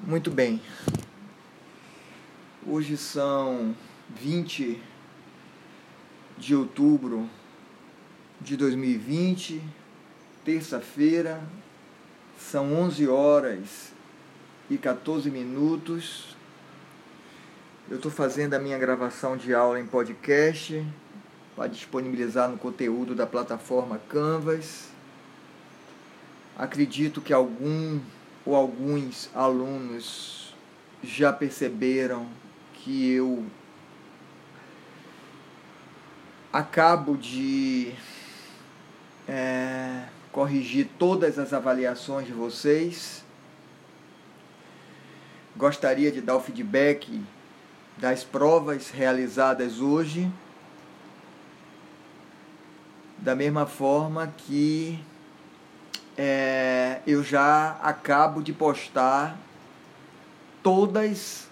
Muito bem. Hoje são 20 de outubro de 2020, terça-feira, são 11 horas e 14 minutos. Eu estou fazendo a minha gravação de aula em podcast para disponibilizar no conteúdo da plataforma Canvas. Acredito que algum ou alguns alunos já perceberam que eu acabo de é, corrigir todas as avaliações de vocês. Gostaria de dar o feedback das provas realizadas hoje, da mesma forma que é, eu já acabo de postar todas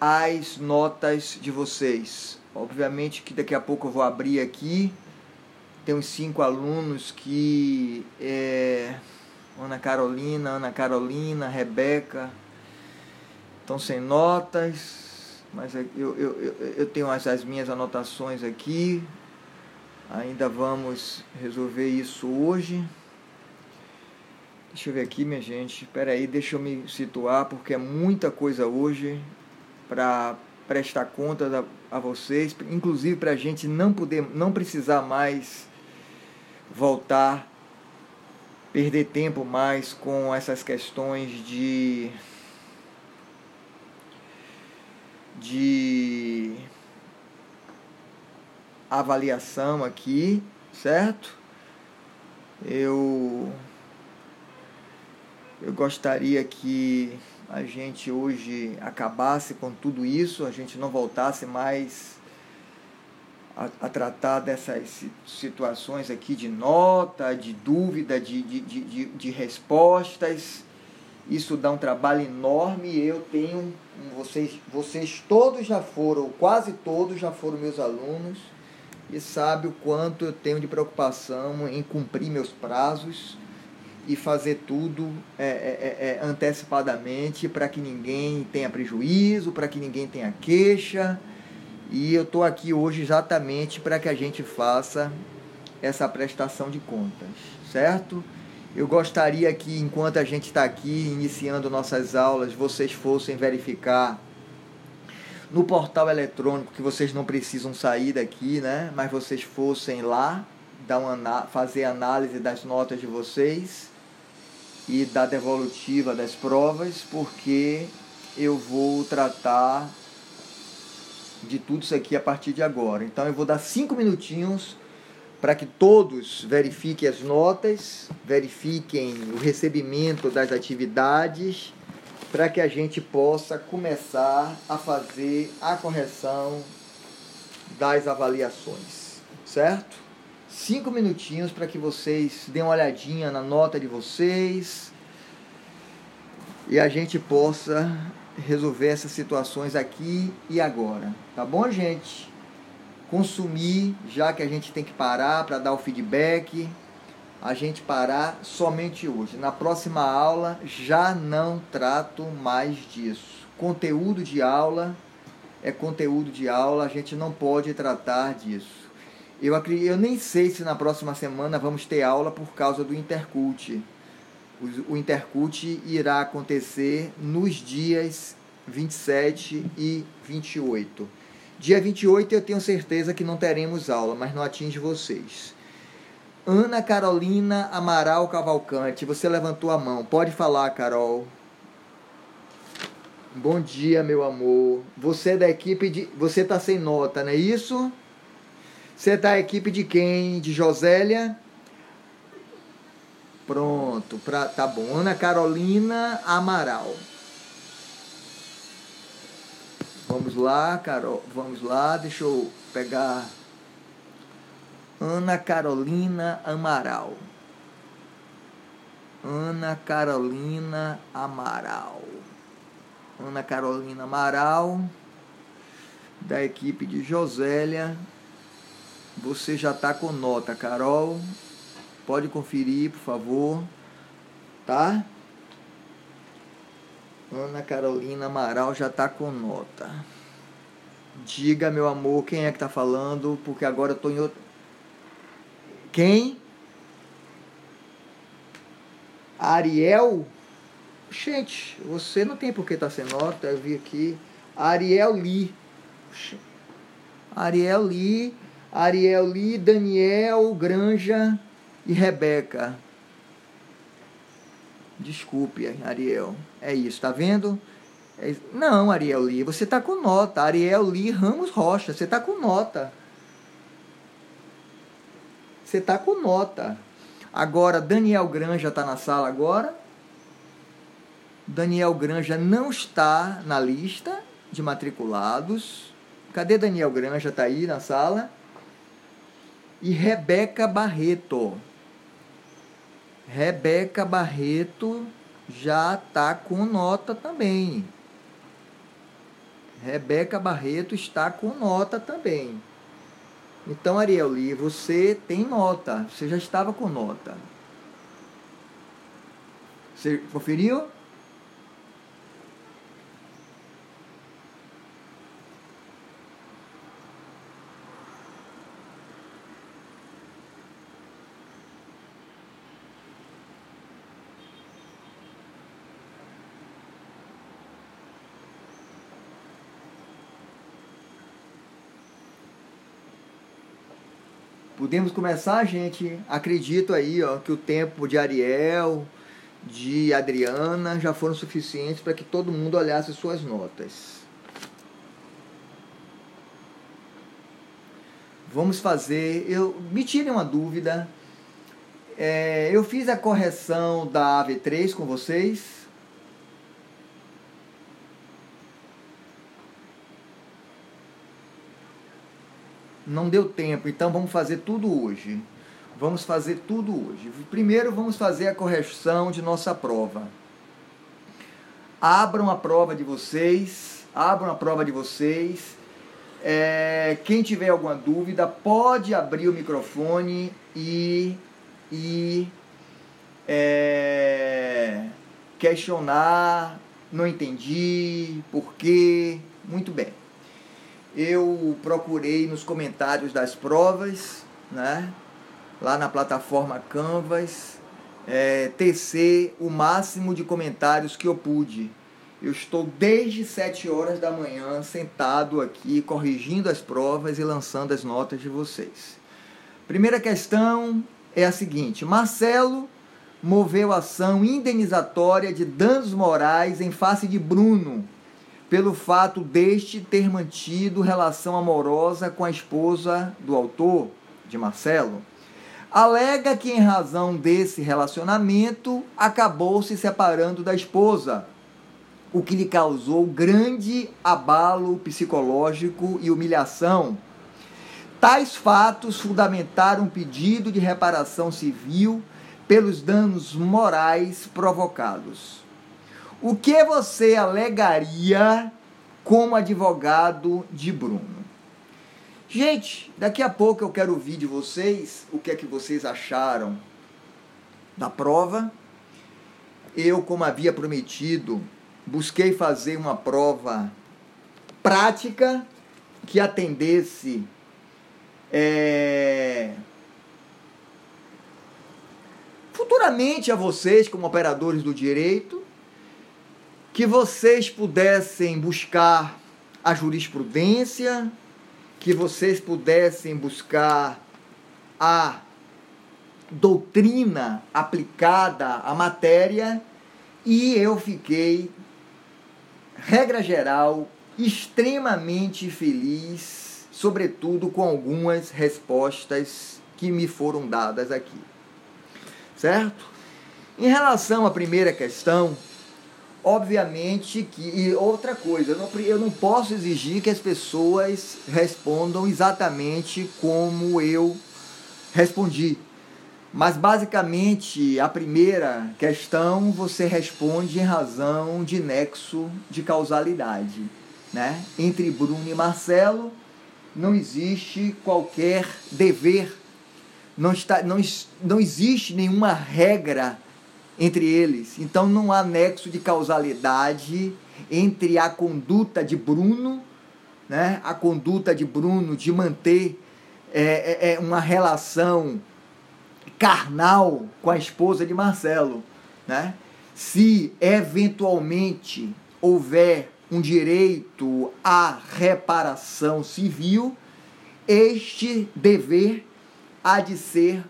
as notas de vocês. Obviamente que daqui a pouco eu vou abrir aqui. Tem uns cinco alunos que é, Ana Carolina, Ana Carolina, Rebeca estão sem notas, mas eu, eu, eu, eu tenho as, as minhas anotações aqui. Ainda vamos resolver isso hoje. Deixa eu ver aqui, minha gente. Espera aí, deixa eu me situar, porque é muita coisa hoje para prestar contas a, a vocês, inclusive para a gente não poder, não precisar mais voltar, perder tempo mais com essas questões de de avaliação aqui, certo? Eu eu gostaria que a gente hoje acabasse com tudo isso, a gente não voltasse mais a, a tratar dessas situações aqui de nota, de dúvida, de, de, de, de respostas. Isso dá um trabalho enorme. Eu tenho, vocês, vocês todos já foram, quase todos já foram meus alunos e sabe o quanto eu tenho de preocupação em cumprir meus prazos e fazer tudo é, é, é, antecipadamente para que ninguém tenha prejuízo, para que ninguém tenha queixa. E eu estou aqui hoje exatamente para que a gente faça essa prestação de contas, certo? Eu gostaria que, enquanto a gente está aqui iniciando nossas aulas, vocês fossem verificar no portal eletrônico que vocês não precisam sair daqui, né? Mas vocês fossem lá dar uma, fazer análise das notas de vocês e da devolutiva das provas, porque eu vou tratar de tudo isso aqui a partir de agora. Então eu vou dar cinco minutinhos para que todos verifiquem as notas, verifiquem o recebimento das atividades, para que a gente possa começar a fazer a correção das avaliações, certo? Cinco minutinhos para que vocês deem uma olhadinha na nota de vocês e a gente possa resolver essas situações aqui e agora, tá bom, gente? Consumir, já que a gente tem que parar para dar o feedback, a gente parar somente hoje. Na próxima aula já não trato mais disso. Conteúdo de aula é conteúdo de aula, a gente não pode tratar disso. Eu, acredito, eu nem sei se na próxima semana vamos ter aula por causa do Intercult. O, o Intercult irá acontecer nos dias 27 e 28. Dia 28 eu tenho certeza que não teremos aula, mas não atinge vocês. Ana Carolina Amaral Cavalcante, você levantou a mão. Pode falar, Carol. Bom dia, meu amor. Você é da equipe de. Você tá sem nota, não é isso? Você tá a equipe de quem? De Josélia? Pronto, pra, tá bom. Ana Carolina Amaral. Vamos lá, Carol. Vamos lá, deixa eu pegar. Ana Carolina Amaral. Ana Carolina Amaral. Ana Carolina Amaral, da equipe de Josélia você já está com nota, Carol. Pode conferir, por favor. Tá? Ana Carolina Amaral já está com nota. Diga, meu amor, quem é que está falando, porque agora eu estou em outro. Quem? Ariel? Gente, você não tem por que estar tá sem nota, eu vi aqui. Ariel Lee. Ariel Lee, Ariel Lee, Daniel Granja e Rebeca. Desculpe, Ariel. É isso, tá vendo? É... Não, Ariel Lee, você tá com nota. Ariel Lee Ramos Rocha, você tá com nota. Você tá com nota. Agora, Daniel Granja tá na sala agora. Daniel Granja não está na lista de matriculados. Cadê Daniel Granja? Tá aí na sala. E Rebeca Barreto. Rebeca Barreto já está com nota também. Rebeca Barreto está com nota também. Então, Ariel Lee, você tem nota. Você já estava com nota. Você conferiu? Podemos começar, gente? Acredito aí ó, que o tempo de Ariel, de Adriana já foram suficientes para que todo mundo olhasse suas notas. Vamos fazer. Eu me tirem uma dúvida. É, eu fiz a correção da AV3 com vocês. Não deu tempo, então vamos fazer tudo hoje. Vamos fazer tudo hoje. Primeiro vamos fazer a correção de nossa prova. Abram a prova de vocês, abram a prova de vocês. É, quem tiver alguma dúvida pode abrir o microfone e, e é, questionar. Não entendi, por quê? Muito bem eu procurei nos comentários das provas, né, lá na plataforma Canvas, é, tecer o máximo de comentários que eu pude. Eu estou desde 7 horas da manhã sentado aqui, corrigindo as provas e lançando as notas de vocês. Primeira questão é a seguinte: Marcelo moveu ação indenizatória de danos morais em face de Bruno pelo fato deste ter mantido relação amorosa com a esposa do autor, de Marcelo, alega que, em razão desse relacionamento, acabou se separando da esposa, o que lhe causou grande abalo psicológico e humilhação. Tais fatos fundamentaram um pedido de reparação civil pelos danos morais provocados. O que você alegaria como advogado de Bruno? Gente, daqui a pouco eu quero ouvir de vocês o que é que vocês acharam da prova. Eu, como havia prometido, busquei fazer uma prova prática que atendesse é, futuramente a vocês como operadores do direito que vocês pudessem buscar a jurisprudência, que vocês pudessem buscar a doutrina aplicada à matéria, e eu fiquei, regra geral, extremamente feliz, sobretudo com algumas respostas que me foram dadas aqui. Certo? Em relação à primeira questão, Obviamente que. E outra coisa, eu não, eu não posso exigir que as pessoas respondam exatamente como eu respondi. Mas basicamente a primeira questão você responde em razão de nexo de causalidade. Né? Entre Bruno e Marcelo não existe qualquer dever, não, está, não, não existe nenhuma regra entre eles. Então não há nexo de causalidade entre a conduta de Bruno, né, a conduta de Bruno de manter é, é, é uma relação carnal com a esposa de Marcelo. Né? Se eventualmente houver um direito à reparação civil, este dever há de ser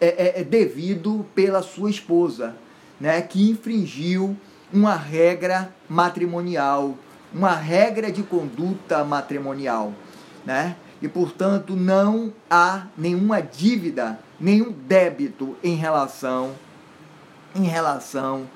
é, é, é, devido pela sua esposa, né, que infringiu uma regra matrimonial, uma regra de conduta matrimonial, né? E portanto não há nenhuma dívida, nenhum débito em relação em relação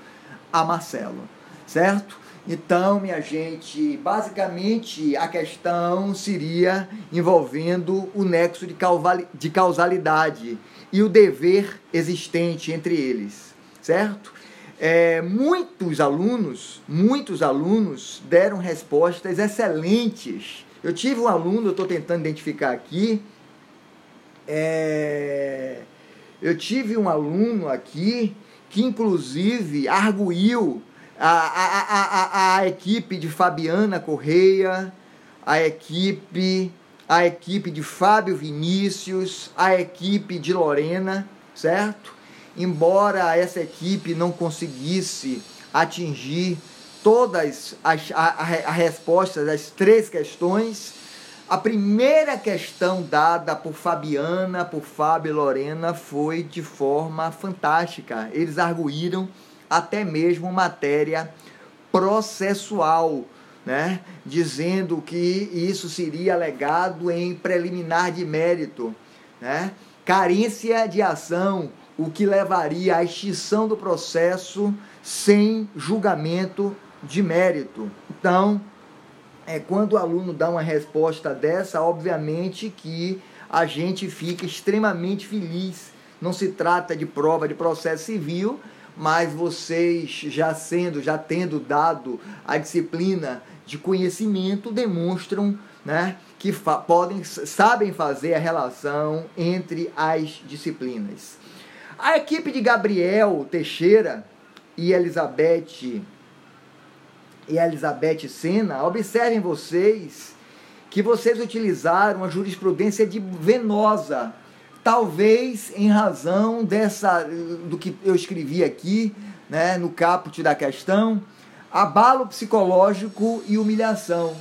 a Marcelo, certo? Então, minha gente, basicamente a questão seria envolvendo o nexo de causalidade e o dever existente entre eles, certo? É, muitos alunos, muitos alunos deram respostas excelentes. Eu tive um aluno, eu estou tentando identificar aqui. É, eu tive um aluno aqui que inclusive arguiu a, a, a, a, equipe de Fabiana Correia, a equipe, a equipe de Fábio Vinícius, a equipe de Lorena, certo? Embora essa equipe não conseguisse atingir todas as a, a, a respostas das três questões, a primeira questão dada por Fabiana, por Fábio e Lorena foi de forma fantástica. Eles arguíram até mesmo matéria processual, né? dizendo que isso seria alegado em preliminar de mérito, né? carência de ação, o que levaria à extinção do processo sem julgamento de mérito. Então, é, quando o aluno dá uma resposta dessa, obviamente que a gente fica extremamente feliz. Não se trata de prova de processo civil, mas vocês já sendo, já tendo dado a disciplina de conhecimento, demonstram né, que fa podem, sabem fazer a relação entre as disciplinas. A equipe de Gabriel Teixeira e Elizabeth e Elizabeth Sena, observem vocês que vocês utilizaram a jurisprudência de Venosa talvez em razão dessa do que eu escrevi aqui, né, no caput da questão, abalo psicológico e humilhação.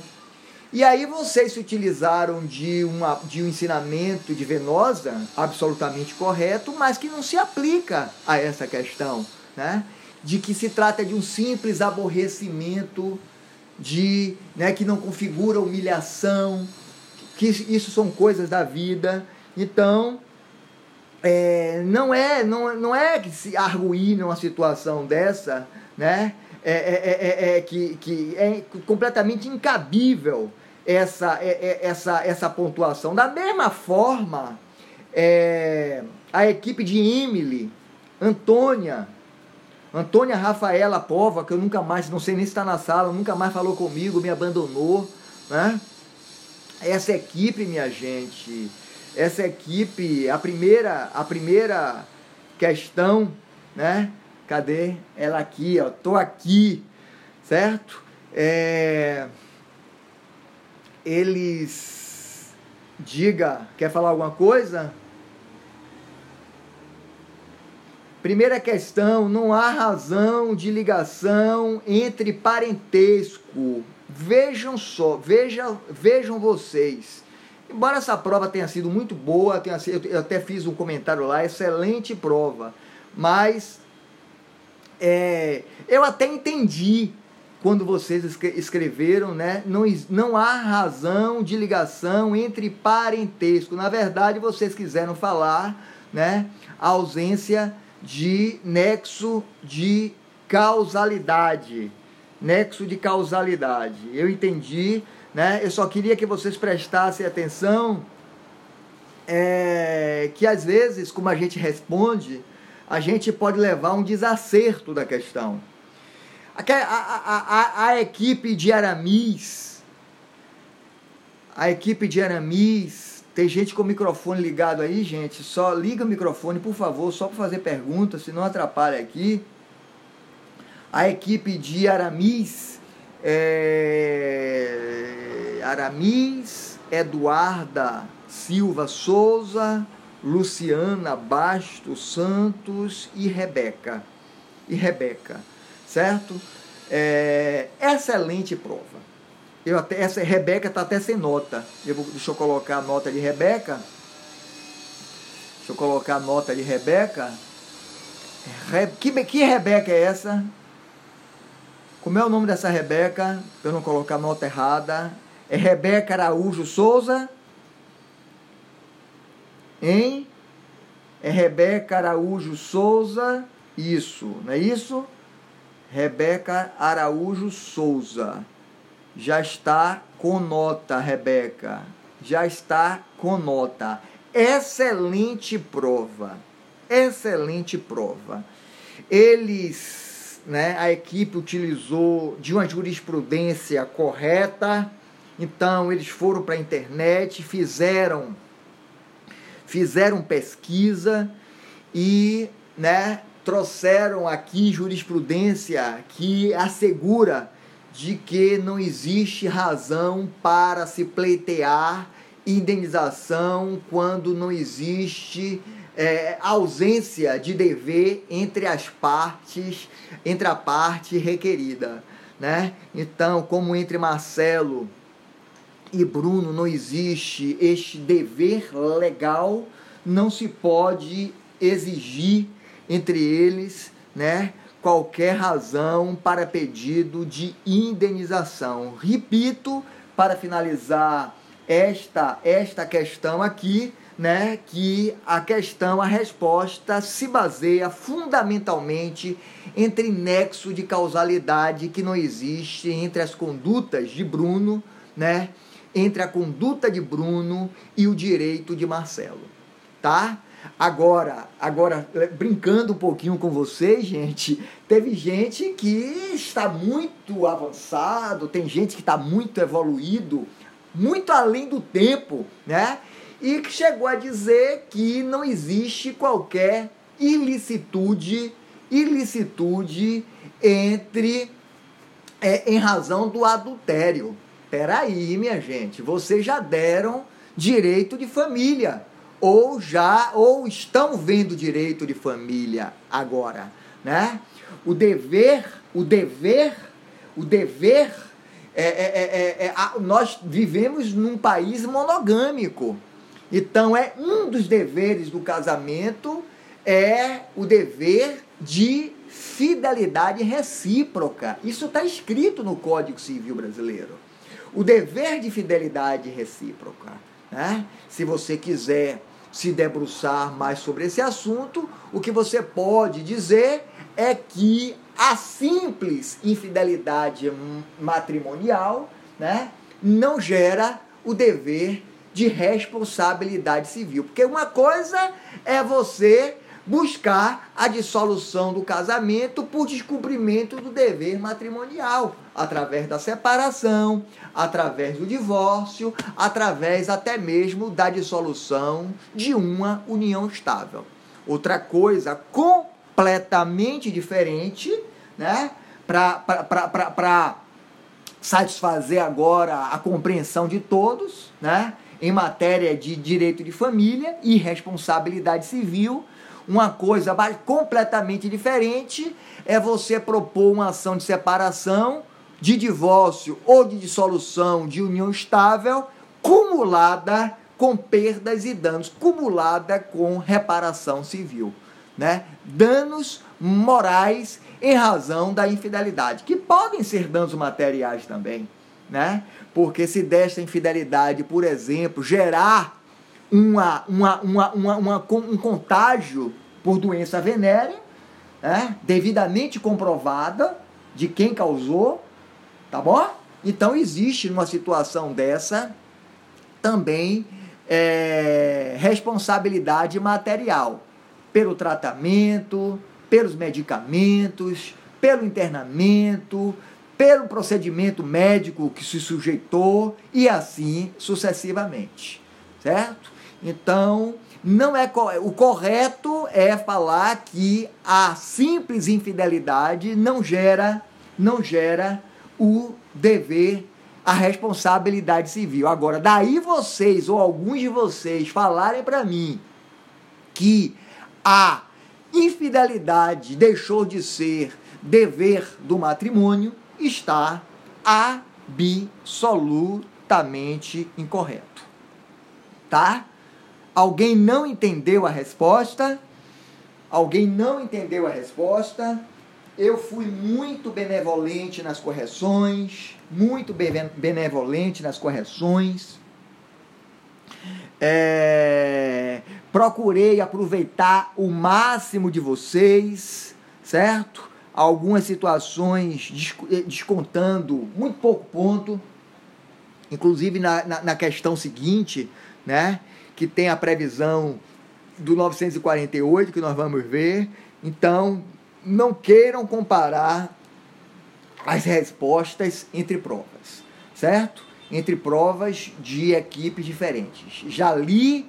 E aí vocês se utilizaram de, uma, de um ensinamento de Venosa absolutamente correto, mas que não se aplica a essa questão, né? De que se trata de um simples aborrecimento de, né, que não configura humilhação, que isso são coisas da vida. Então, é, não é não, não é que se arguir numa situação dessa, né? É, é, é, é, que, que é completamente incabível essa, essa, essa pontuação. Da mesma forma, a equipe de Emily, Antônia, Antônia Rafaela Pova, que eu nunca mais, não sei nem se está na sala, nunca mais falou comigo, me abandonou, né? Essa equipe, minha gente, essa equipe, a primeira, a primeira questão, né? Cadê ela aqui, ó? Tô aqui, certo? É, eles diga, quer falar alguma coisa? Primeira questão, não há razão de ligação entre parentesco. Vejam só, vejam, vejam vocês. Embora essa prova tenha sido muito boa, tenha sido, eu até fiz um comentário lá, excelente prova, mas é, eu até entendi quando vocês escreveram, né? Não, não há razão de ligação entre parentesco. Na verdade, vocês quiseram falar, né? A ausência de nexo de causalidade. Nexo de causalidade. Eu entendi né? Eu só queria que vocês prestassem atenção é, que às vezes, como a gente responde, a gente pode levar um desacerto da questão. A, a, a, a, equipe de Aramis, a equipe de Aramis Tem gente com o microfone ligado aí, gente. Só liga o microfone, por favor, só para fazer perguntas, se não atrapalha aqui. A equipe de Aramis, é... Aramis, Eduarda Silva Souza, Luciana Bastos Santos e Rebeca. E Rebeca, certo? É... Excelente prova. Eu até, essa Rebeca está até sem nota. Eu vou, deixa eu colocar a nota de Rebeca. Deixa eu colocar a nota de Rebeca. Re, que, que Rebeca é essa? Como é o nome dessa Rebeca? Para eu não colocar a nota errada. É Rebeca Araújo Souza. Hein? É Rebeca Araújo Souza. Isso, não é isso? Rebeca Araújo Souza. Já está com nota, Rebeca. Já está com nota. Excelente prova. Excelente prova. Eles, né, a equipe utilizou de uma jurisprudência correta. Então eles foram para a internet, fizeram fizeram pesquisa e, né, trouxeram aqui jurisprudência que assegura de que não existe razão para se pleitear indenização quando não existe é, ausência de dever entre as partes, entre a parte requerida, né? Então, como entre Marcelo e Bruno não existe este dever legal, não se pode exigir entre eles, né? qualquer razão para pedido de indenização. Repito, para finalizar esta esta questão aqui, né, que a questão, a resposta se baseia fundamentalmente entre nexo de causalidade que não existe entre as condutas de Bruno, né, entre a conduta de Bruno e o direito de Marcelo, tá? Agora, agora brincando um pouquinho com vocês, gente, teve gente que está muito avançado, tem gente que está muito evoluído, muito além do tempo, né? E que chegou a dizer que não existe qualquer ilicitude, ilicitude entre é, em razão do adultério. Peraí, minha gente, vocês já deram direito de família ou já ou estão vendo direito de família agora, né? O dever, o dever, o dever é, é, é, é nós vivemos num país monogâmico. Então é um dos deveres do casamento é o dever de fidelidade recíproca. Isso está escrito no Código Civil Brasileiro. O dever de fidelidade recíproca. Né? Se você quiser se debruçar mais sobre esse assunto, o que você pode dizer é que a simples infidelidade matrimonial né, não gera o dever de responsabilidade civil. Porque uma coisa é você buscar a dissolução do casamento por descumprimento do dever matrimonial, através da separação, através do divórcio, através até mesmo da dissolução de uma união estável. Outra coisa completamente diferente, né? Para satisfazer agora a compreensão de todos, né? Em matéria de direito de família e responsabilidade civil, uma coisa completamente diferente é você propor uma ação de separação, de divórcio ou de dissolução de união estável, cumulada com perdas e danos, cumulada com reparação civil, né? Danos morais em razão da infidelidade, que podem ser danos materiais também, né? Porque se desta infidelidade, por exemplo, gerar uma, uma, uma, uma, uma um contágio por doença venérea, né, devidamente comprovada de quem causou, tá bom? Então existe numa situação dessa também é, responsabilidade material pelo tratamento, pelos medicamentos, pelo internamento, pelo procedimento médico que se sujeitou e assim sucessivamente certo? Então, não é o correto é falar que a simples infidelidade não gera não gera o dever, a responsabilidade civil. Agora, daí vocês ou alguns de vocês falarem para mim que a infidelidade deixou de ser dever do matrimônio, está absolutamente incorreto. Tá? Alguém não entendeu a resposta? Alguém não entendeu a resposta? Eu fui muito benevolente nas correções, muito benevolente nas correções. É, procurei aproveitar o máximo de vocês, certo? Algumas situações eh, descontando muito pouco ponto, inclusive na, na, na questão seguinte, né? Que tem a previsão do 948 que nós vamos ver. Então, não queiram comparar as respostas entre provas, certo? Entre provas de equipes diferentes. Já li,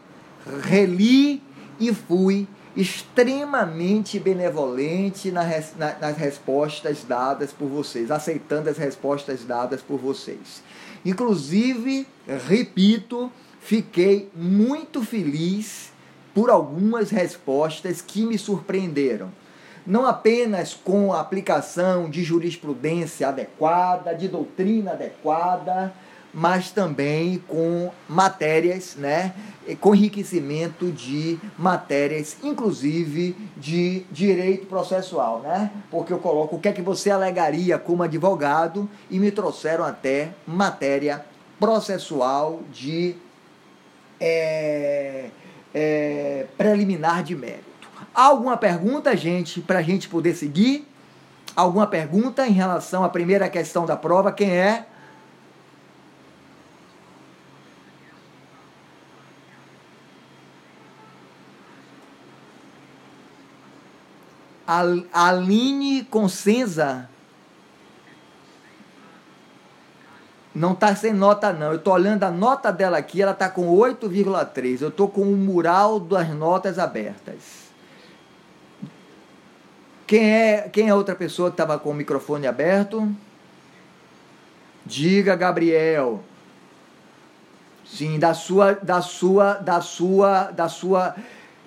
reli e fui extremamente benevolente nas respostas dadas por vocês, aceitando as respostas dadas por vocês. Inclusive, repito, fiquei muito feliz por algumas respostas que me surpreenderam não apenas com a aplicação de jurisprudência adequada, de doutrina adequada, mas também com matérias, né, com enriquecimento de matérias, inclusive de direito processual, né? Porque eu coloco o que é que você alegaria como advogado e me trouxeram até matéria processual de é, é, preliminar de mérito. Alguma pergunta, gente, para a gente poder seguir? Alguma pergunta em relação à primeira questão da prova? Quem é? Aline Consenza. Não está sem nota, não. Eu estou olhando a nota dela aqui, ela está com 8,3. Eu estou com o mural das notas abertas. Quem é, quem é outra pessoa que estava com o microfone aberto? Diga, Gabriel. Sim, da sua, da sua, da sua, da sua,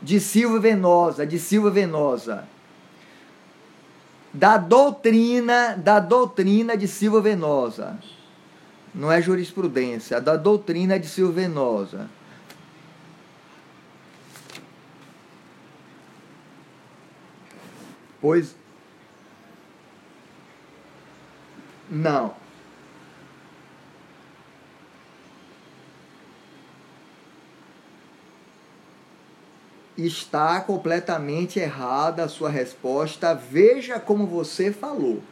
de Silva Venosa, de Silva Venosa. Da doutrina, da doutrina de Silva Venosa. Não é jurisprudência, da doutrina de Silva Venosa. Pois. Não. Está completamente errada a sua resposta. Veja como você falou.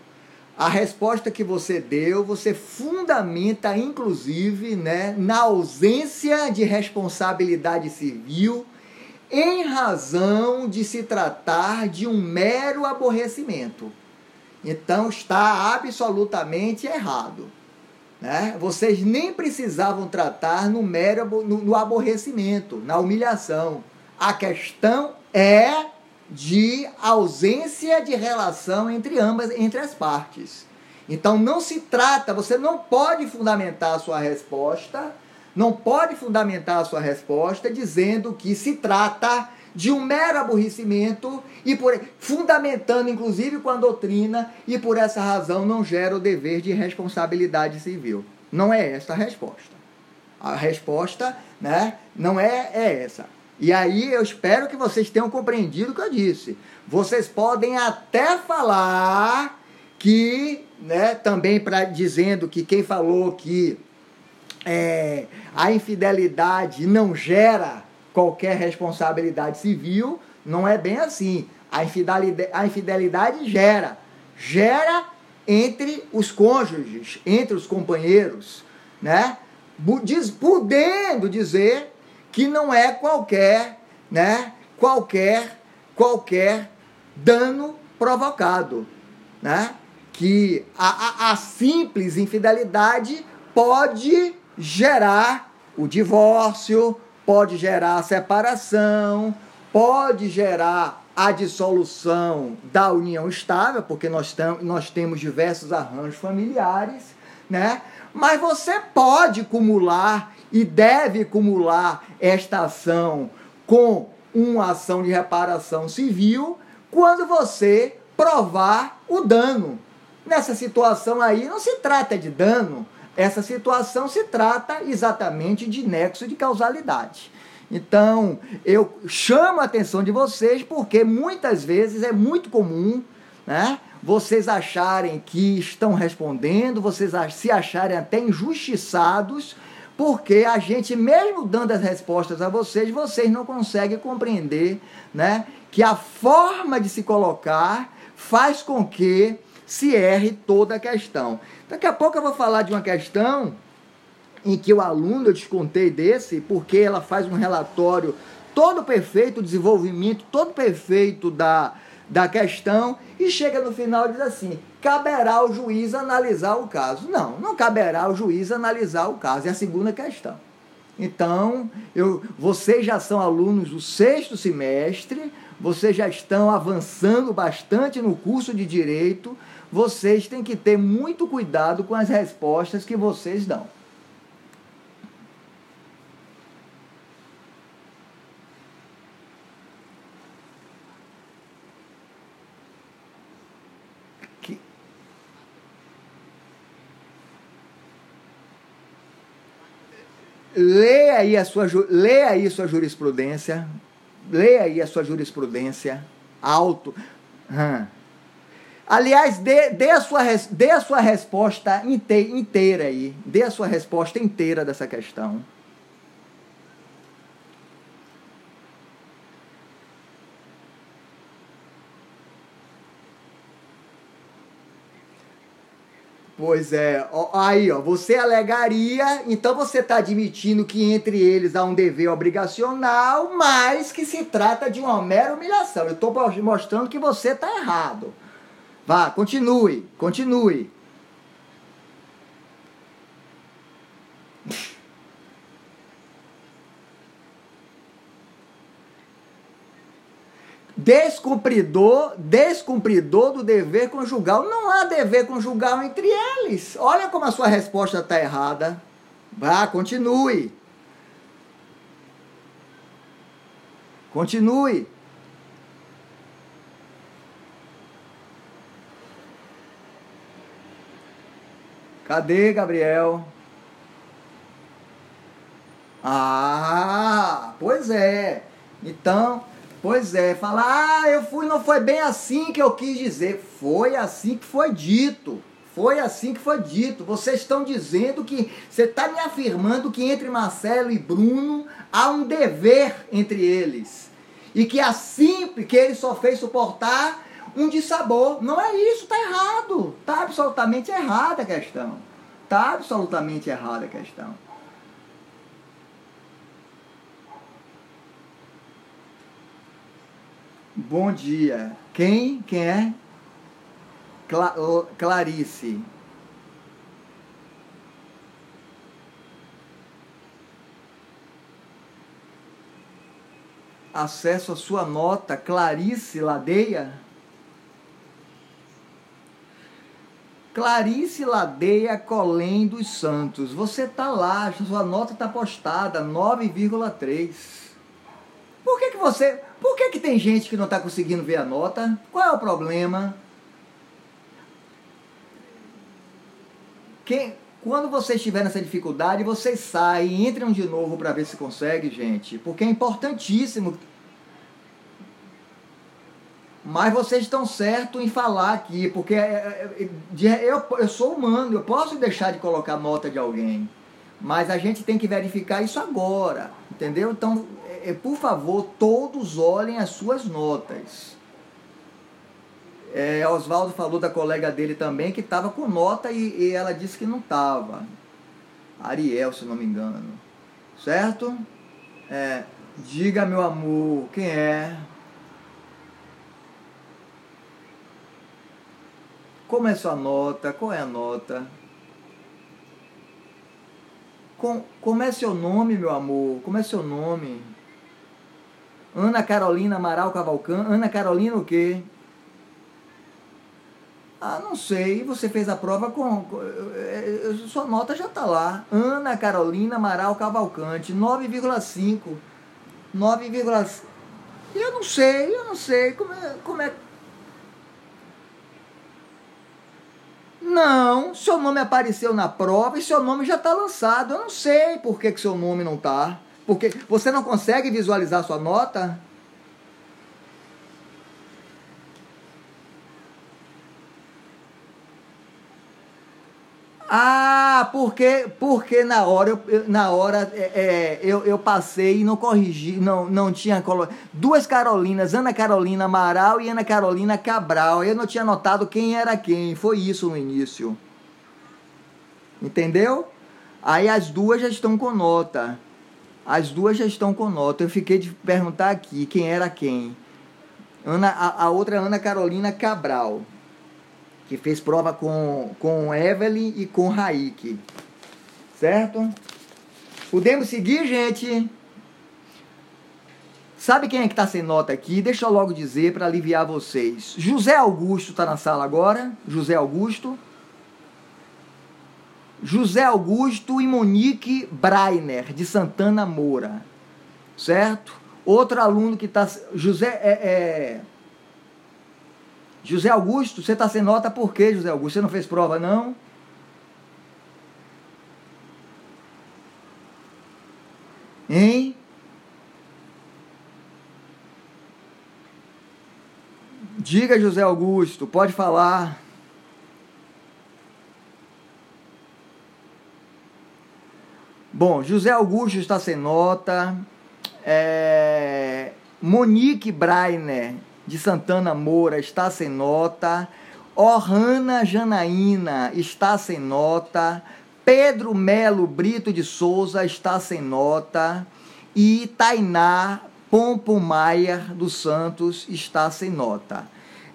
A resposta que você deu, você fundamenta, inclusive, né, na ausência de responsabilidade civil em razão de se tratar de um mero aborrecimento. Então está absolutamente errado. Né? Vocês nem precisavam tratar no mero no, no aborrecimento, na humilhação. A questão é de ausência de relação entre ambas, entre as partes. Então não se trata, você não pode fundamentar a sua resposta não pode fundamentar a sua resposta dizendo que se trata de um mero aborrecimento e por fundamentando inclusive com a doutrina e por essa razão não gera o dever de responsabilidade civil. Não é essa a resposta. A resposta, né, não é, é essa. E aí eu espero que vocês tenham compreendido o que eu disse. Vocês podem até falar que, né, também para dizendo que quem falou que é, a infidelidade não gera qualquer responsabilidade civil, não é bem assim. A infidelidade, a infidelidade gera. Gera entre os cônjuges, entre os companheiros, né? Diz, podendo dizer que não é qualquer, né? Qualquer, qualquer dano provocado, né? Que a, a, a simples infidelidade pode gerar o divórcio, pode gerar a separação, pode gerar a dissolução da união estável, porque nós, tam, nós temos diversos arranjos familiares, né? Mas você pode acumular e deve acumular esta ação com uma ação de reparação civil quando você provar o dano. Nessa situação aí não se trata de dano, essa situação se trata exatamente de nexo de causalidade. Então, eu chamo a atenção de vocês porque muitas vezes é muito comum, né? Vocês acharem que estão respondendo, vocês se acharem até injustiçados, porque a gente, mesmo dando as respostas a vocês, vocês não conseguem compreender, né? Que a forma de se colocar faz com que se erre toda a questão. Daqui a pouco eu vou falar de uma questão em que o aluno, eu descontei desse, porque ela faz um relatório todo perfeito, desenvolvimento todo perfeito da, da questão, e chega no final e diz assim: caberá ao juiz analisar o caso. Não, não caberá ao juiz analisar o caso, é a segunda questão. Então, eu, vocês já são alunos do sexto semestre, vocês já estão avançando bastante no curso de direito, vocês têm que ter muito cuidado com as respostas que vocês dão. Leia aí a sua, leia aí sua jurisprudência, leia aí a sua jurisprudência alto. Hum. Aliás, dê, dê, a sua, dê a sua resposta inteira aí. Dê a sua resposta inteira dessa questão. Pois é, aí ó, você alegaria, então você está admitindo que entre eles há um dever obrigacional, mas que se trata de uma mera humilhação. Eu estou mostrando que você está errado. Vá, continue, continue. Descumpridor, descumpridor do dever conjugal. Não há dever conjugal entre eles. Olha como a sua resposta está errada. Vá, continue. Continue. Cadê, Gabriel? Ah, pois é. Então, pois é, falar, ah, eu fui, não foi bem assim que eu quis dizer. Foi assim que foi dito. Foi assim que foi dito. Vocês estão dizendo que. Você está me afirmando que entre Marcelo e Bruno há um dever entre eles. E que assim que ele só fez suportar um dissabor. Não é isso, está errado. Está absolutamente errada a questão. Está absolutamente errada a questão. Bom dia. Quem? Quem é? Cla Clarice. Acesso a sua nota, Clarice Ladeia. Clarice Ladeia Colém dos Santos. Você tá lá, sua nota tá postada, 9,3. Por que, que você. Por que, que tem gente que não está conseguindo ver a nota? Qual é o problema? Quem, quando você estiver nessa dificuldade, vocês saem entram de novo para ver se consegue, gente. Porque é importantíssimo mas vocês estão certos em falar aqui, porque é, é, é, eu, eu sou humano, eu posso deixar de colocar nota de alguém. Mas a gente tem que verificar isso agora, entendeu? Então, é, por favor, todos olhem as suas notas. É, Oswaldo falou da colega dele também que estava com nota e, e ela disse que não estava. Ariel, se não me engano. Certo? É, diga, meu amor, quem é? Como é sua nota? Qual é a nota? Com, como é seu nome, meu amor? Como é seu nome? Ana Carolina Amaral Cavalcante. Ana Carolina o quê? Ah, não sei. Você fez a prova com. com é, é, sua nota já está lá. Ana Carolina Amaral Cavalcante, 9,5. 9,5. Eu não sei, eu não sei. Como é, como é. Não, seu nome apareceu na prova e seu nome já está lançado. Eu não sei por que, que seu nome não está. Porque você não consegue visualizar sua nota? Ah, porque, porque na hora, eu, na hora é, é, eu, eu passei e não corrigi, não, não tinha duas Carolinas, Ana Carolina Amaral e Ana Carolina Cabral. Eu não tinha notado quem era quem. Foi isso no início. Entendeu? Aí as duas já estão com nota. As duas já estão com nota. Eu fiquei de perguntar aqui quem era quem. Ana, a, a outra é Ana Carolina Cabral, que fez prova com, com Evelyn e com Raik. Certo? Podemos seguir, gente? Sabe quem é que está sem nota aqui? Deixa eu logo dizer para aliviar vocês. José Augusto está na sala agora. José Augusto. José Augusto e Monique Breiner, de Santana Moura. Certo? Outro aluno que está. José. É, é, José Augusto, você está sem nota por quê, José Augusto? Você não fez prova, não? Hein? Diga, José Augusto, pode falar. Bom, José Augusto está sem nota. É, Monique Brainer, de Santana Moura, está sem nota. Ohana Janaína está sem nota. Pedro Melo Brito de Souza está sem nota. E Tainá Pompo Maier dos Santos está sem nota.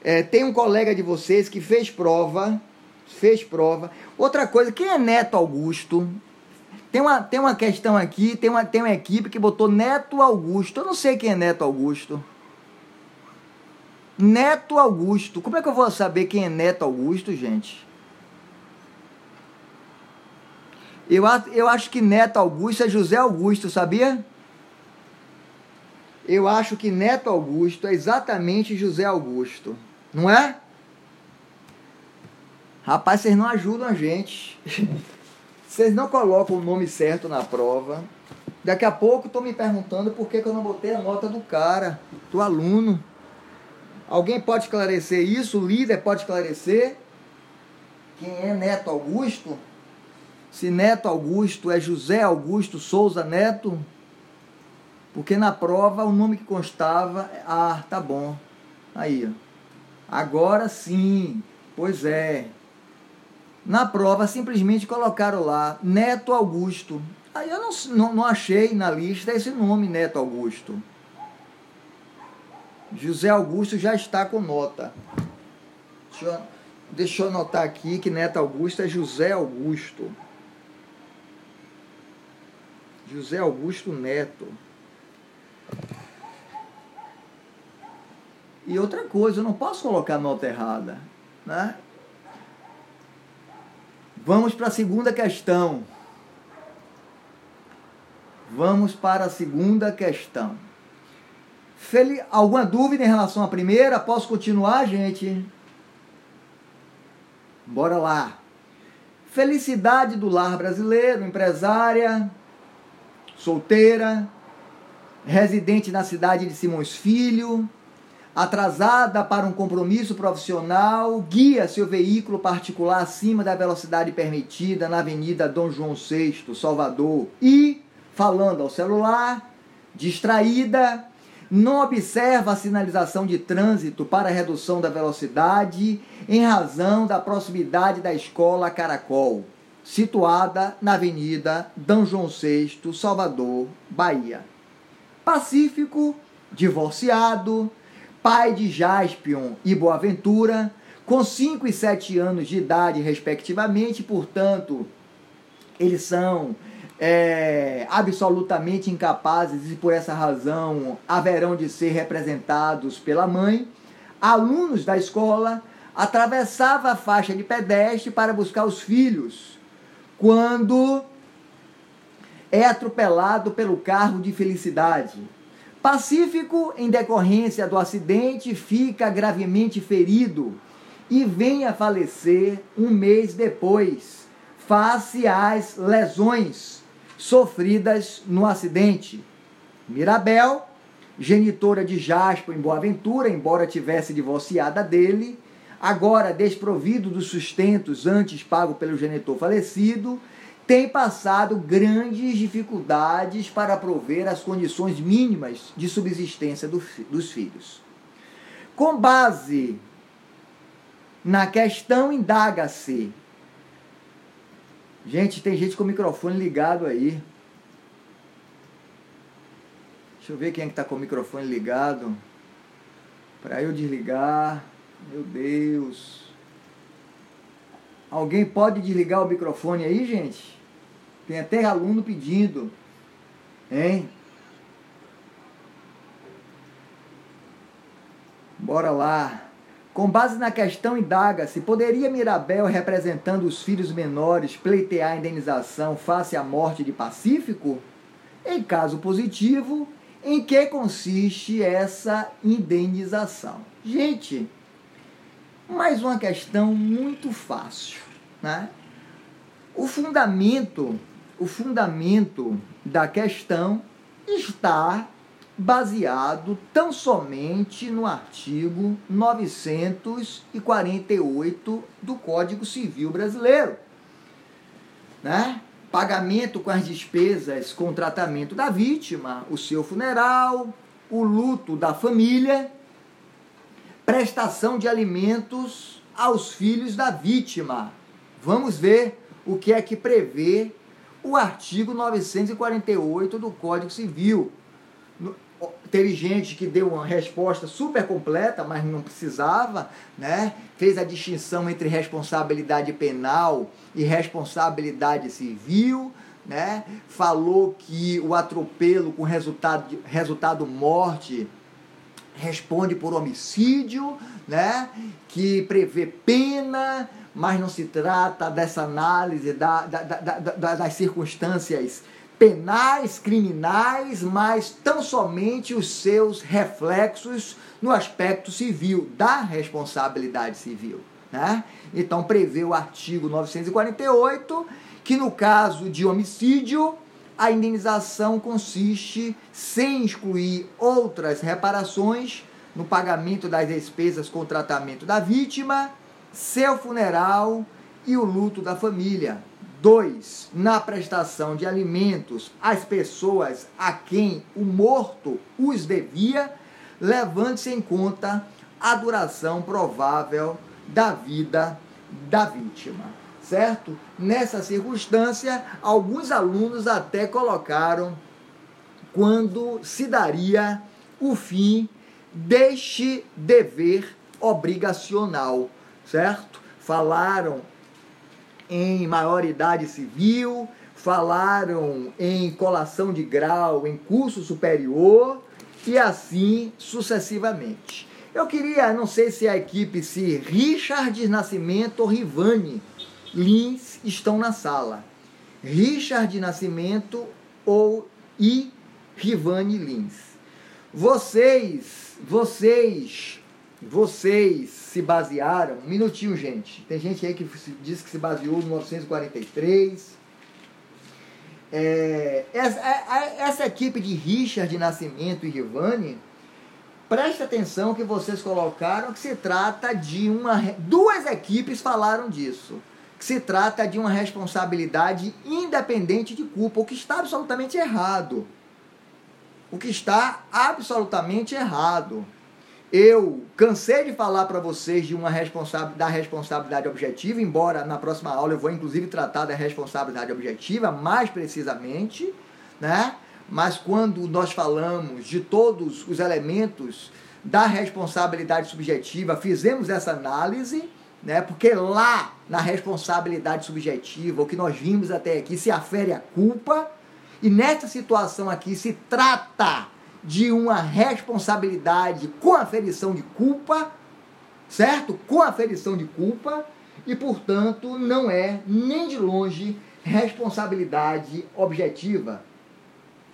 É, tem um colega de vocês que fez prova. Fez prova. Outra coisa, quem é Neto Augusto? Tem uma, tem uma questão aqui, tem uma, tem uma equipe que botou Neto Augusto. Eu não sei quem é Neto Augusto. Neto Augusto. Como é que eu vou saber quem é Neto Augusto, gente? Eu, eu acho que Neto Augusto é José Augusto, sabia? Eu acho que Neto Augusto é exatamente José Augusto. Não é? Rapaz, vocês não ajudam a gente. Vocês não colocam o nome certo na prova. Daqui a pouco estou me perguntando por que, que eu não botei a nota do cara, do aluno. Alguém pode esclarecer isso? O líder pode esclarecer? Quem é Neto Augusto? Se Neto Augusto é José Augusto Souza Neto? Porque na prova o nome que constava. É, ah, tá bom. Aí, ó. Agora sim. Pois é. Na prova simplesmente colocaram lá Neto Augusto. Aí eu não, não, não achei na lista esse nome, Neto Augusto. José Augusto já está com nota. Deixa eu, deixa eu anotar aqui que Neto Augusto é José Augusto. José Augusto Neto. E outra coisa, eu não posso colocar nota errada. Né? Vamos para a segunda questão. Vamos para a segunda questão. Fel... Alguma dúvida em relação à primeira? Posso continuar, gente? Bora lá. Felicidade do lar brasileiro, empresária, solteira, residente na cidade de Simões Filho, atrasada para um compromisso profissional, guia seu veículo particular acima da velocidade permitida na Avenida Dom João VI, Salvador, e, falando ao celular, distraída, não observa a sinalização de trânsito para redução da velocidade em razão da proximidade da escola Caracol, situada na Avenida Dom João VI, Salvador, Bahia. Pacífico, divorciado, pai de Jaspion e Boaventura, com 5 e 7 anos de idade, respectivamente, portanto, eles são é, absolutamente incapazes e por essa razão haverão de ser representados pela mãe, alunos da escola atravessava a faixa de pedestre para buscar os filhos, quando é atropelado pelo carro de felicidade. Pacífico, em decorrência do acidente, fica gravemente ferido e vem a falecer um mês depois, face às lesões sofridas no acidente. Mirabel, genitora de Jasper em Boaventura, embora tivesse divorciada dele, agora desprovido dos sustentos antes pago pelo genitor falecido, tem passado grandes dificuldades para prover as condições mínimas de subsistência do, dos filhos. Com base na questão, indaga-se Gente, tem gente com o microfone ligado aí. Deixa eu ver quem é que tá com o microfone ligado. Para eu desligar. Meu Deus. Alguém pode desligar o microfone aí, gente? Tem até aluno pedindo. Hein? Bora lá. Com base na questão, indaga-se: poderia Mirabel, representando os filhos menores, pleitear a indenização face à morte de Pacífico? Em caso positivo, em que consiste essa indenização? Gente, mais uma questão muito fácil, né? O fundamento, o fundamento da questão está baseado tão somente no artigo 948 do Código Civil Brasileiro. Né? Pagamento com as despesas com tratamento da vítima, o seu funeral, o luto da família, prestação de alimentos aos filhos da vítima. Vamos ver o que é que prevê o artigo 948 do Código Civil teve gente que deu uma resposta super completa, mas não precisava, né? Fez a distinção entre responsabilidade penal e responsabilidade civil, né? Falou que o atropelo com resultado resultado morte responde por homicídio, né? Que prevê pena, mas não se trata dessa análise da, da, da, da das circunstâncias penais, criminais, mas tão somente os seus reflexos no aspecto civil, da responsabilidade civil. Né? Então, prevê o artigo 948 que, no caso de homicídio, a indenização consiste, sem excluir outras reparações, no pagamento das despesas com o tratamento da vítima, seu funeral e o luto da família. 2. Na prestação de alimentos às pessoas a quem o morto os devia, levando-se em conta a duração provável da vida da vítima. Certo? Nessa circunstância, alguns alunos até colocaram quando se daria o fim deste dever obrigacional, certo? Falaram em maioridade civil, falaram em colação de grau em curso superior e assim sucessivamente. Eu queria, não sei se a equipe, se Richard Nascimento ou Rivane Lins estão na sala. Richard Nascimento ou e Rivane Lins. Vocês, vocês vocês se basearam. Um minutinho, gente. Tem gente aí que diz que se baseou em 1943. É, essa, é, essa equipe de Richard Nascimento e Rivani, preste atenção que vocês colocaram que se trata de uma. Duas equipes falaram disso. Que se trata de uma responsabilidade independente de culpa, o que está absolutamente errado. O que está absolutamente errado. Eu cansei de falar para vocês de uma da responsabilidade objetiva, embora na próxima aula eu vou inclusive tratar da responsabilidade objetiva mais precisamente, né? Mas quando nós falamos de todos os elementos da responsabilidade subjetiva, fizemos essa análise, né? Porque lá na responsabilidade subjetiva, o que nós vimos até aqui se afere a culpa, e nessa situação aqui se trata de uma responsabilidade com aferição de culpa, certo? Com aferição de culpa, e portanto não é nem de longe responsabilidade objetiva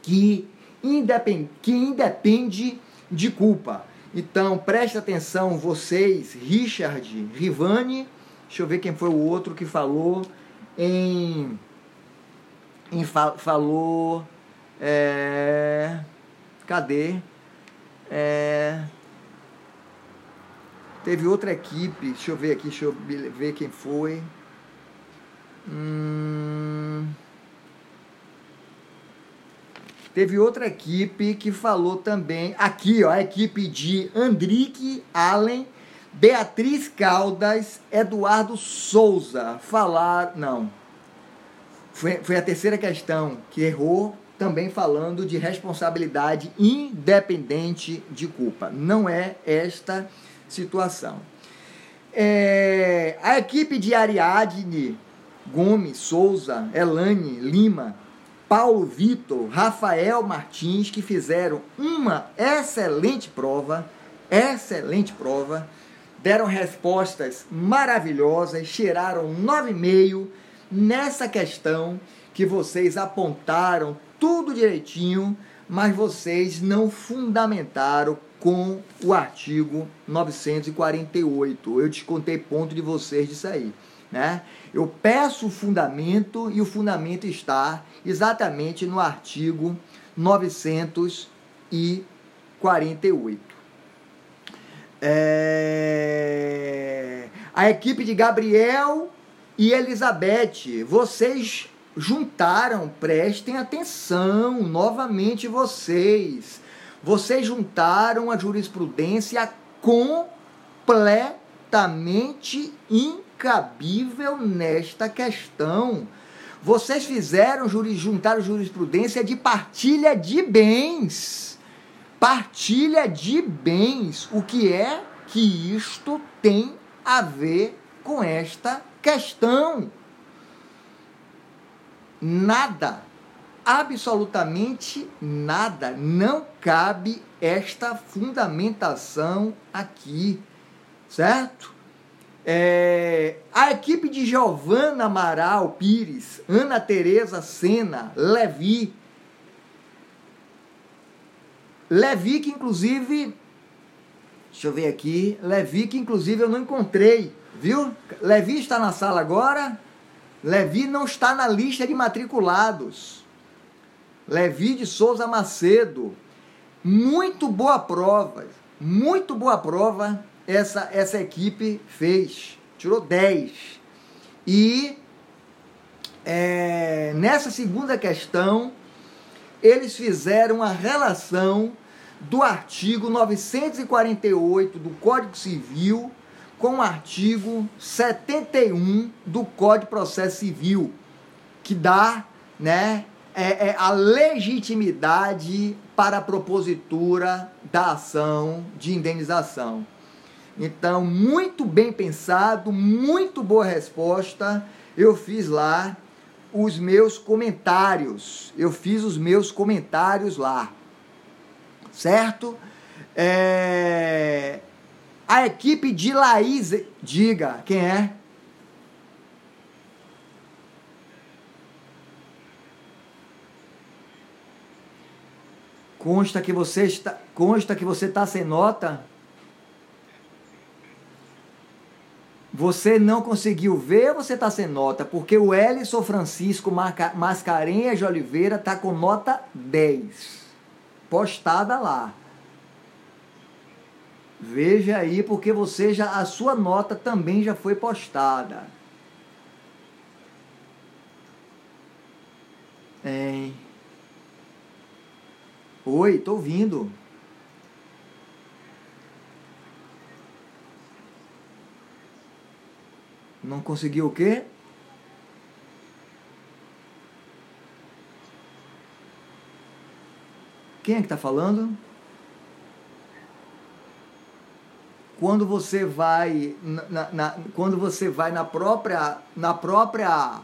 que independe, que independe de culpa. Então, preste atenção, vocês, Richard, Rivani, deixa eu ver quem foi o outro que falou em. em falou. É, cadê? É, teve outra equipe, deixa eu ver aqui, deixa eu ver quem foi. Hum, Teve outra equipe que falou também, aqui, ó, a equipe de Andrique Allen, Beatriz Caldas, Eduardo Souza. Falar, não. Foi, foi a terceira questão que errou, também falando de responsabilidade independente de culpa. Não é esta situação. É, a equipe de Ariadne Gomes, Souza, Elane, Lima, Paulo Vitor, Rafael Martins, que fizeram uma excelente prova, excelente prova, deram respostas maravilhosas, tiraram 9,5 nessa questão que vocês apontaram tudo direitinho, mas vocês não fundamentaram com o artigo 948. Eu descontei ponto de vocês disso aí, né? Eu peço o fundamento e o fundamento está exatamente no artigo 948. É... A equipe de Gabriel e Elizabeth, vocês juntaram, prestem atenção, novamente vocês. Vocês juntaram a jurisprudência completamente incabível nesta questão. Vocês fizeram, juntaram jurisprudência de partilha de bens. Partilha de bens. O que é que isto tem a ver com esta questão? Nada. Absolutamente nada. Não cabe esta fundamentação aqui. Certo? É, a equipe de Giovana Amaral Pires, Ana Tereza Sena, Levi. Levi que inclusive, deixa eu ver aqui, Levi que inclusive eu não encontrei, viu? Levi está na sala agora? Levi não está na lista de matriculados. Levi de Souza Macedo. Muito boa prova, muito boa prova essa, essa equipe fez. Tirou 10. E é, nessa segunda questão, eles fizeram a relação do artigo 948 do Código Civil com o artigo 71 do Código de Processo Civil, que dá né, é, é a legitimidade para a propositura da ação de indenização. Então, muito bem pensado, muito boa resposta. Eu fiz lá os meus comentários. Eu fiz os meus comentários lá. Certo? É... A equipe de Laís, diga quem é? Consta que você está, consta que você está sem nota. Você não conseguiu ver ou você está sem nota? Porque o Ellison Francisco Mascarenhas de Oliveira está com nota 10. Postada lá. Veja aí, porque você já a sua nota também já foi postada. Hein? Oi, tô ouvindo. Não conseguiu o quê? Quem é que está falando? Quando você vai na, na, quando você vai na própria na própria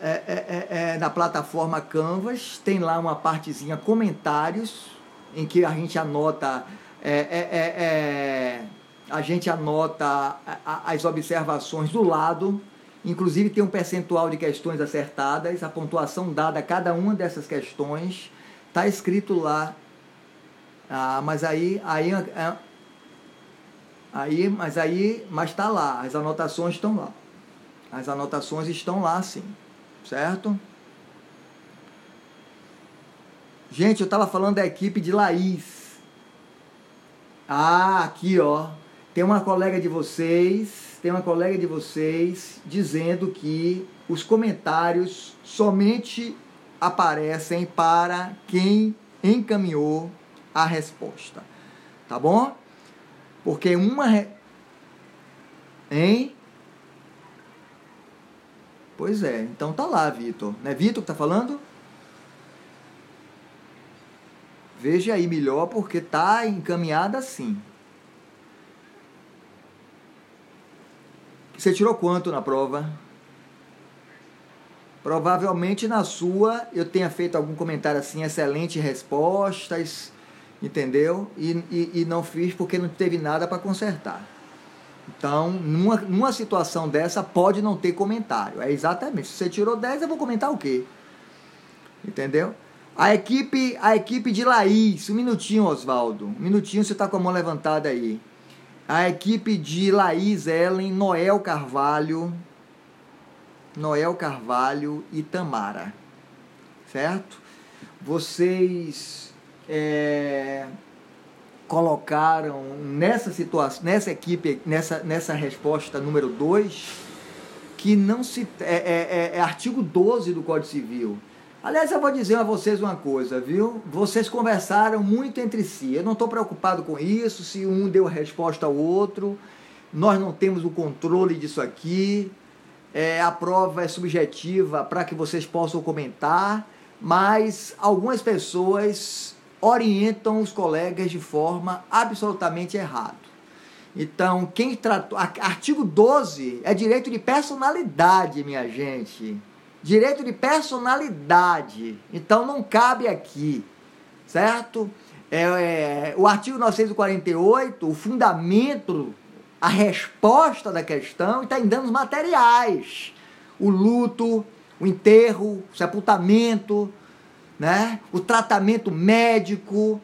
é, é, é, é, na plataforma Canvas tem lá uma partezinha comentários em que a gente anota é, é, a gente anota as observações do lado. Inclusive tem um percentual de questões acertadas a pontuação dada a cada uma dessas questões. Está escrito lá. Ah, mas aí aí Aí, mas aí, mas está lá, as anotações estão lá. As anotações estão lá, sim. Certo? Gente, eu estava falando da equipe de Laís. Ah, aqui, ó. Tem uma colega de vocês, tem uma colega de vocês dizendo que os comentários somente aparecem para quem encaminhou a resposta. Tá bom? Porque uma. Re... Hein? Pois é, então tá lá, Vitor. Não é Vitor que tá falando? Veja aí melhor, porque tá encaminhada assim. Você tirou quanto na prova? Provavelmente na sua eu tenha feito algum comentário assim, excelente respostas entendeu? E, e, e não fiz porque não teve nada para consertar. Então, numa, numa situação dessa, pode não ter comentário. É exatamente. Se você tirou 10, eu vou comentar o quê? Entendeu? A equipe, a equipe de Laís, um minutinho, Oswaldo. Um minutinho, você está com a mão levantada aí. A equipe de Laís Ellen, Noel Carvalho, Noel Carvalho e Tamara. Certo? Vocês é, colocaram nessa situação, nessa equipe, nessa, nessa resposta número 2, que não se. É, é, é, é artigo 12 do Código Civil. Aliás, eu vou dizer a vocês uma coisa, viu? Vocês conversaram muito entre si. Eu não estou preocupado com isso, se um deu resposta ao outro. Nós não temos o controle disso aqui. É, a prova é subjetiva para que vocês possam comentar, mas algumas pessoas orientam os colegas de forma absolutamente errada. Então, quem tratou. Artigo 12 é direito de personalidade, minha gente. Direito de personalidade. Então, não cabe aqui, certo? É, é, o artigo 948, o fundamento, a resposta da questão está em danos materiais. O luto, o enterro, o sepultamento, né? o tratamento médico,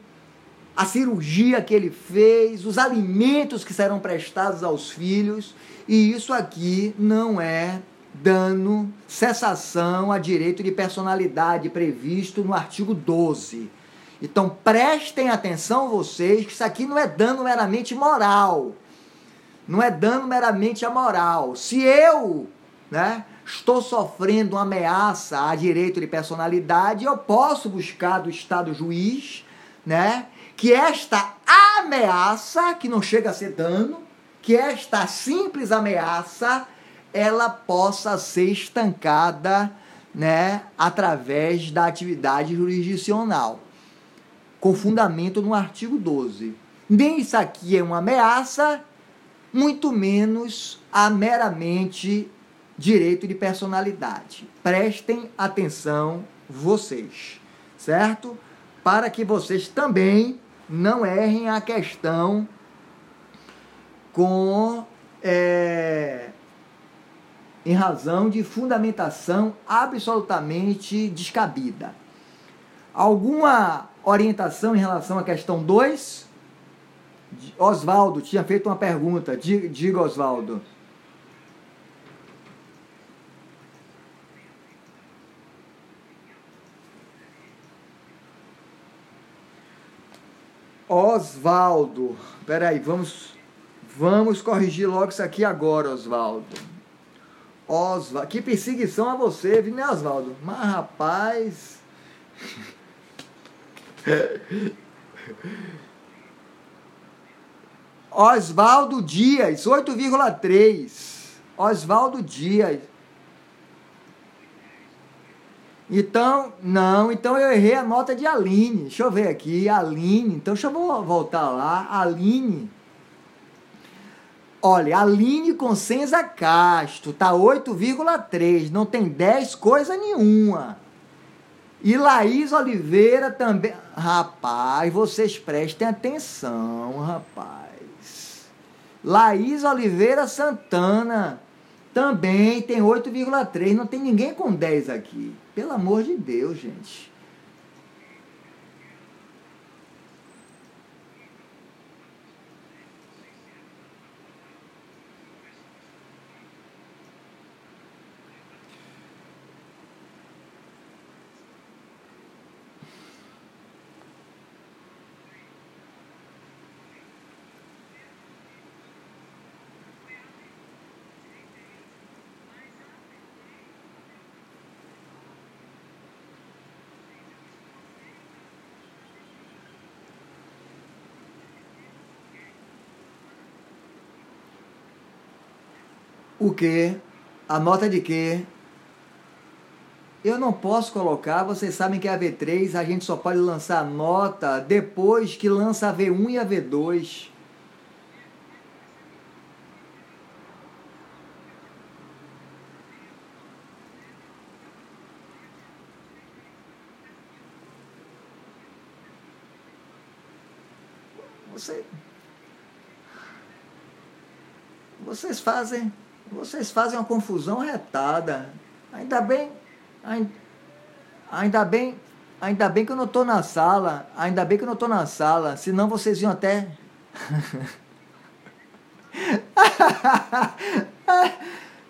a cirurgia que ele fez, os alimentos que serão prestados aos filhos, e isso aqui não é dano, cessação a direito de personalidade previsto no artigo 12. Então prestem atenção vocês que isso aqui não é dano meramente moral. Não é dano meramente a moral. Se eu, né, estou sofrendo uma ameaça a direito de personalidade, eu posso buscar do Estado juiz, né, que esta ameaça, que não chega a ser dano, que esta simples ameaça, ela possa ser estancada, né, através da atividade jurisdicional, com fundamento no artigo 12. Nem isso aqui é uma ameaça, muito menos a meramente direito de personalidade. Prestem atenção vocês, certo? Para que vocês também não errem a questão com é, em razão de fundamentação absolutamente descabida. Alguma orientação em relação à questão 2? Oswaldo tinha feito uma pergunta. Diga, Oswaldo. Osvaldo. Peraí, vamos, vamos corrigir logo isso aqui agora, Osvaldo. Osvaldo. Que perseguição a você, viu, né, Osvaldo? Mas, rapaz. Osvaldo Dias, 8,3. Osvaldo Dias. Então, não, então eu errei a nota de Aline. Deixa eu ver aqui, Aline. Então deixa eu voltar lá. Aline. Olha, Aline Consenza Castro tá 8,3, não tem 10 coisa nenhuma. E Laís Oliveira também. Rapaz, vocês prestem atenção, rapaz. Laís Oliveira Santana também tem 8,3. Não tem ninguém com 10 aqui. Pelo amor de Deus, gente. O que? A nota de quê? Eu não posso colocar, vocês sabem que a V3 a gente só pode lançar nota depois que lança a V1 e a V2. Você... Vocês fazem vocês fazem uma confusão retada. Ainda bem, ainda bem, ainda bem que eu não estou na sala. Ainda bem que eu não estou na sala. Senão vocês iam até.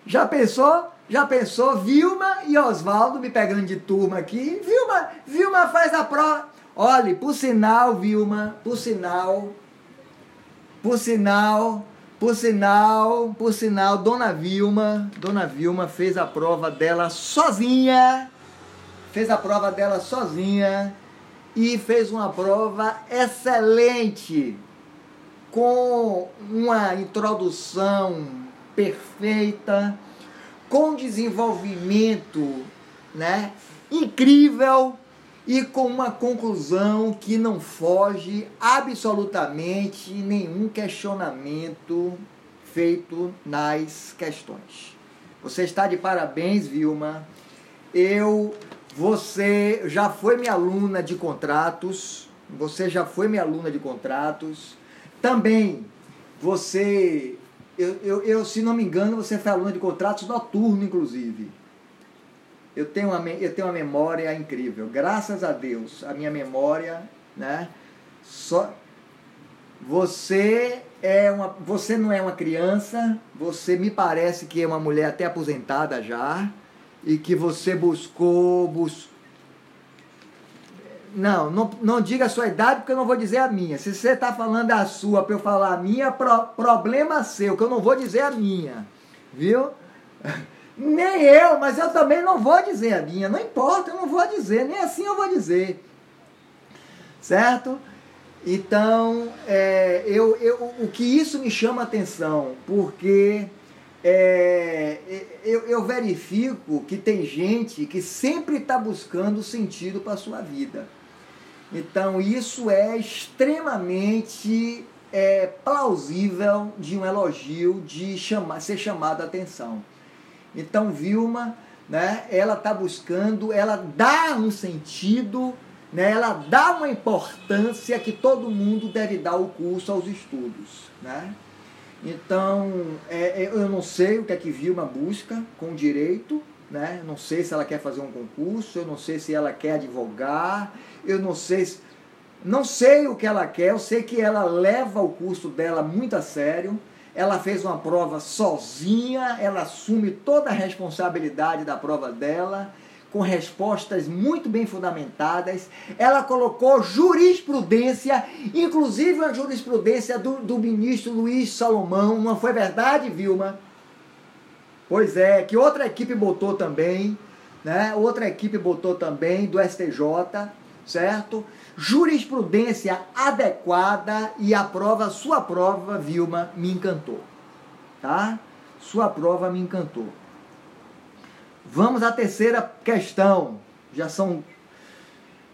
Já pensou? Já pensou? Vilma e Oswaldo me pegando de turma aqui. Vilma, Vilma faz a prova. Olhe, por sinal, Vilma, por sinal, por sinal, por sinal, por sinal, Dona Vilma, Dona Vilma fez a prova dela sozinha, fez a prova dela sozinha e fez uma prova excelente, com uma introdução perfeita, com desenvolvimento, né, incrível e com uma conclusão que não foge absolutamente nenhum questionamento feito nas questões. Você está de parabéns, Vilma. Eu, você já foi minha aluna de contratos, você já foi minha aluna de contratos. Também você, eu, eu, eu se não me engano, você foi aluna de contratos noturno, inclusive. Eu tenho, uma, eu tenho uma memória incrível. Graças a Deus, a minha memória, né? Só você é uma, você não é uma criança, você me parece que é uma mulher até aposentada já e que você buscou, bus... não, não, não diga a sua idade porque eu não vou dizer a minha. Se você está falando a sua para eu falar a minha, pro, problema seu, que eu não vou dizer a minha, viu? Nem eu, mas eu também não vou dizer a minha. Não importa, eu não vou dizer. Nem assim eu vou dizer. Certo? Então, é, eu, eu, o que isso me chama atenção, porque é, eu, eu verifico que tem gente que sempre está buscando sentido para a sua vida. Então, isso é extremamente é, plausível de um elogio, de chamar, ser chamado a atenção. Então, Vilma, né, ela está buscando, ela dá um sentido, né, ela dá uma importância que todo mundo deve dar o curso aos estudos. Né? Então, é, é, eu não sei o que é que Vilma busca com direito, né? não sei se ela quer fazer um concurso, eu não sei se ela quer advogar, eu não sei se, não sei o que ela quer, eu sei que ela leva o curso dela muito a sério, ela fez uma prova sozinha, ela assume toda a responsabilidade da prova dela, com respostas muito bem fundamentadas. Ela colocou jurisprudência, inclusive a jurisprudência do, do ministro Luiz Salomão. Não foi verdade, Vilma? Pois é, que outra equipe botou também, né? Outra equipe botou também do STJ, certo? Jurisprudência adequada e a prova, sua prova, Vilma, me encantou. Tá? Sua prova me encantou. Vamos à terceira questão. Já são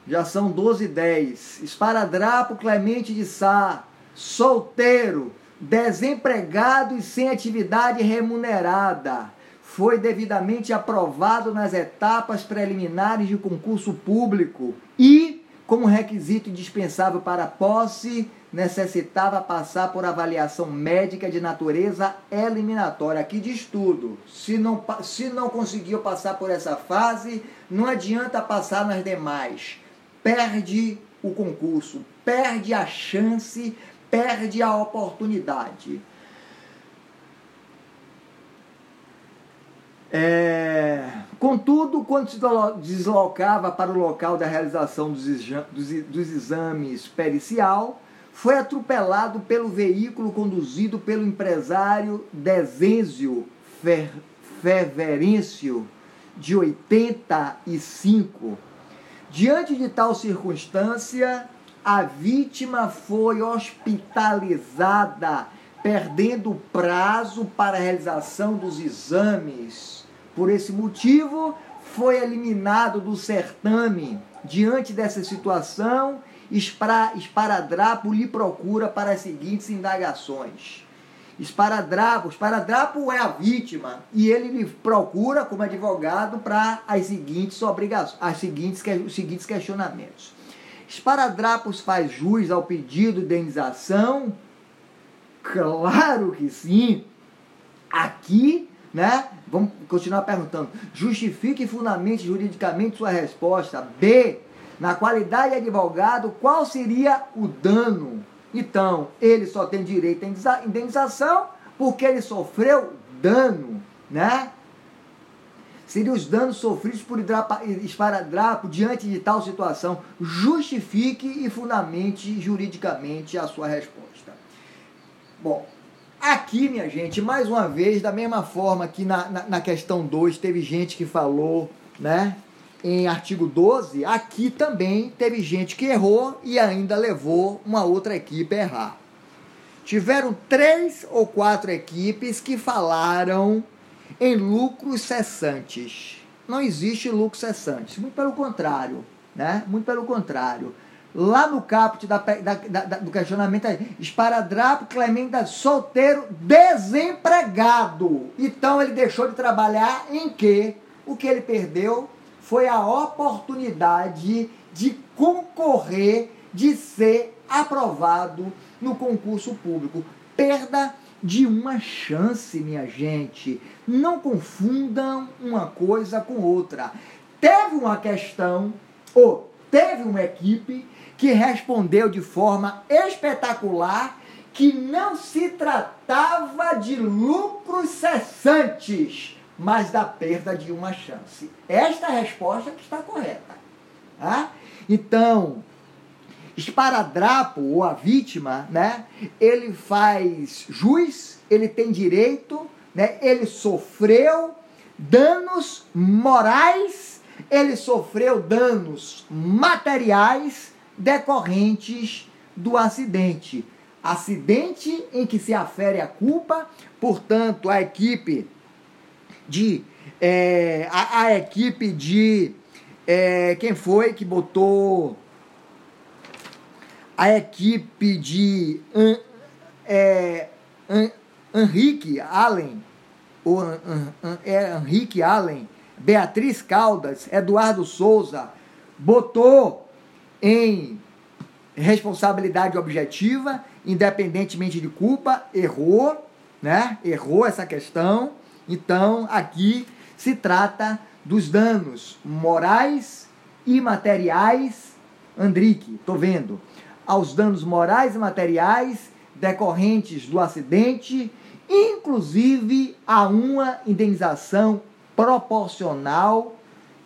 já são 12 e 10. Esparadrapo Clemente de Sá, solteiro, desempregado e sem atividade remunerada. Foi devidamente aprovado nas etapas preliminares de concurso público e, como requisito indispensável para posse, necessitava passar por avaliação médica de natureza eliminatória. Aqui de estudo. Se não, se não conseguiu passar por essa fase, não adianta passar nas demais. Perde o concurso, perde a chance perde a oportunidade. É, contudo, quando se deslocava para o local da realização dos, exames pericial, foi atropelado pelo veículo conduzido pelo empresário Dezêncio Fer, Feverêncio, de 85. Diante de tal circunstância, a vítima foi hospitalizada, perdendo o prazo para a realização dos exames. Por esse motivo, foi eliminado do certame. Diante dessa situação, Esparadrapo lhe procura para as seguintes indagações. Esparadrapo, Esparadrapo é a vítima e ele lhe procura como advogado para as seguintes obrigações, as seguintes, os seguintes questionamentos. Esparadrapos faz jus ao pedido de indenização? Claro que sim. Aqui, né? Vamos continuar perguntando. Justifique e fundamente juridicamente sua resposta. B. Na qualidade de advogado, qual seria o dano? Então, ele só tem direito à indenização porque ele sofreu dano, né? seriam os danos sofridos por esparadrapo diante de tal situação. Justifique e fundamente juridicamente a sua resposta. Bom, aqui, minha gente, mais uma vez, da mesma forma que na, na, na questão 2 teve gente que falou, né? Em artigo 12, aqui também teve gente que errou e ainda levou uma outra equipe a errar. Tiveram três ou quatro equipes que falaram em lucros cessantes. Não existe lucro cessante, muito pelo contrário, né? Muito pelo contrário. Lá no caput da, da, da, do questionamento esparadrapo Clemente solteiro desempregado. Então ele deixou de trabalhar em que o que ele perdeu foi a oportunidade de concorrer, de ser aprovado no concurso público. Perda de uma chance, minha gente. Não confundam uma coisa com outra. Teve uma questão, ou teve uma equipe que respondeu de forma espetacular que não se tratava de lucros cessantes, mas da perda de uma chance. Esta é resposta que está correta. Tá? Então, esparadrapo ou a vítima, né? Ele faz juiz, ele tem direito, né? Ele sofreu danos morais, ele sofreu danos materiais decorrentes do acidente. Acidente em que se afere a culpa, portanto, a equipe de é, a, a, equipe de é, quem foi que botou a equipe de é, Henrique Allen, ou é, Henrique Allen, Beatriz Caldas, Eduardo Souza, botou em responsabilidade objetiva, independentemente de culpa, errou, né? Errou essa questão. Então, aqui se trata dos danos morais e materiais. Andrique, tô vendo aos danos morais e materiais decorrentes do acidente, inclusive a uma indenização proporcional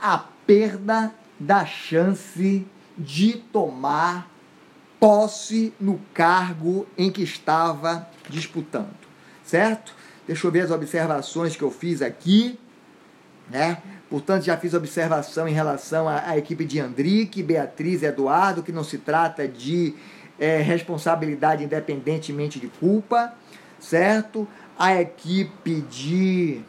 à perda da chance de tomar posse no cargo em que estava disputando, certo? Deixa eu ver as observações que eu fiz aqui, né? Portanto, já fiz observação em relação à, à equipe de Andrique, Beatriz e Eduardo, que não se trata de é, responsabilidade independentemente de culpa, certo? A equipe de.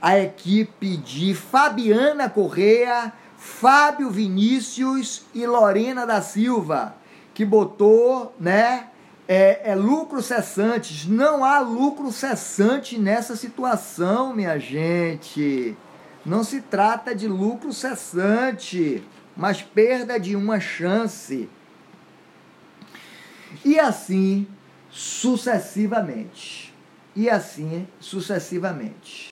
A equipe de Fabiana Correa, Fábio Vinícius e Lorena da Silva, que botou, né? é, é lucro cessante. Não há lucro cessante nessa situação, minha gente. Não se trata de lucro cessante, mas perda de uma chance. E assim sucessivamente. E assim sucessivamente.